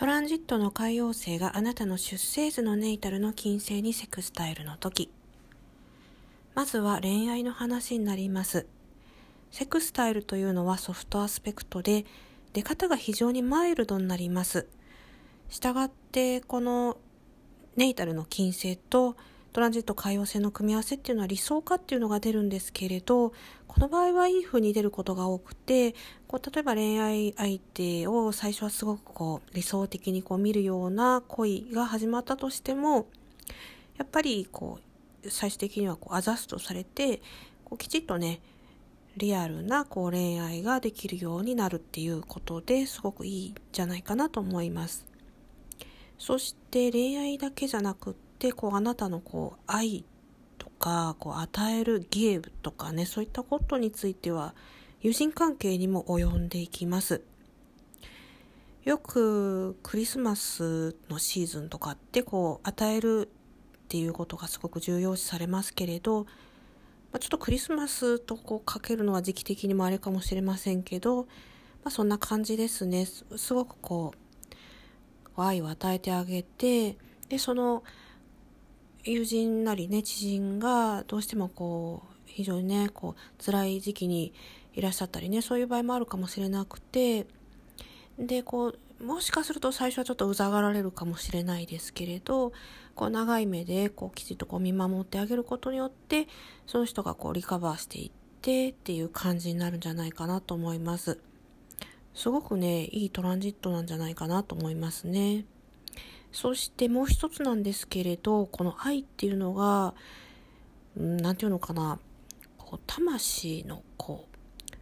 トランジットの海王星があなたの出生図のネイタルの金星にセクスタイルの時。まずは恋愛の話になります。セクスタイルというのはソフトアスペクトで、出方が非常にマイルドになります。したがって、このネイタルの金星とトランジット海洋星の組み合わせっていうのは理想化っていうのが出るんですけれど、この場合はいい風に出ることが多くて、こう例えば恋愛相手を最初はすごくこう理想的にこう見るような恋が始まったとしても、やっぱりこう最終的にはこうアザストされて、こうきちっとね、リアルなこう恋愛ができるようになるっていうことですごくいいんじゃないかなと思います。そして恋愛だけじゃなくてでこうあなたのこう愛とかこう与えるゲームとかねそういったことについては友人関係にも及んでいきます。よくクリスマスのシーズンとかってこう与えるっていうことがすごく重要視されますけれど、まあ、ちょっとクリスマスとこうかけるのは時期的にもあれかもしれませんけど、まあ、そんな感じですね。すごくこう愛を与えてあげてでその友人なりね知人がどうしてもこう非常にねこう辛い時期にいらっしゃったりねそういう場合もあるかもしれなくてでこうもしかすると最初はちょっとうざがられるかもしれないですけれどこう長い目でこうきちっとこう見守ってあげることによってその人がこうリカバーしていってっていう感じになるんじゃないかなと思いますすごくねいいトランジットなんじゃないかなと思いますね。そしてもう一つなんですけれど、この愛っていうのが、何て言うのかな、こう魂のこう、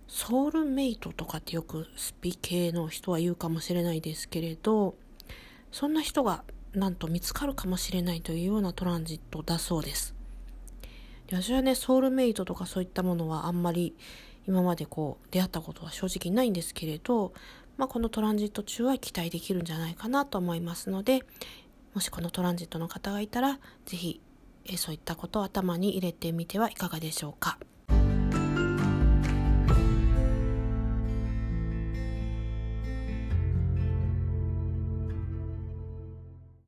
ソウルメイトとかってよくスピ系の人は言うかもしれないですけれど、そんな人がなんと見つかるかもしれないというようなトランジットだそうです。で私はね、ソウルメイトとかそういったものはあんまり今までこう出会ったことは正直ないんですけれど、まあ、このトランジット中は期待できるんじゃないかなと思いますので、もしこのトランジットの方がいたら、是非そういったことを頭に入れてみてはいかがでしょうか。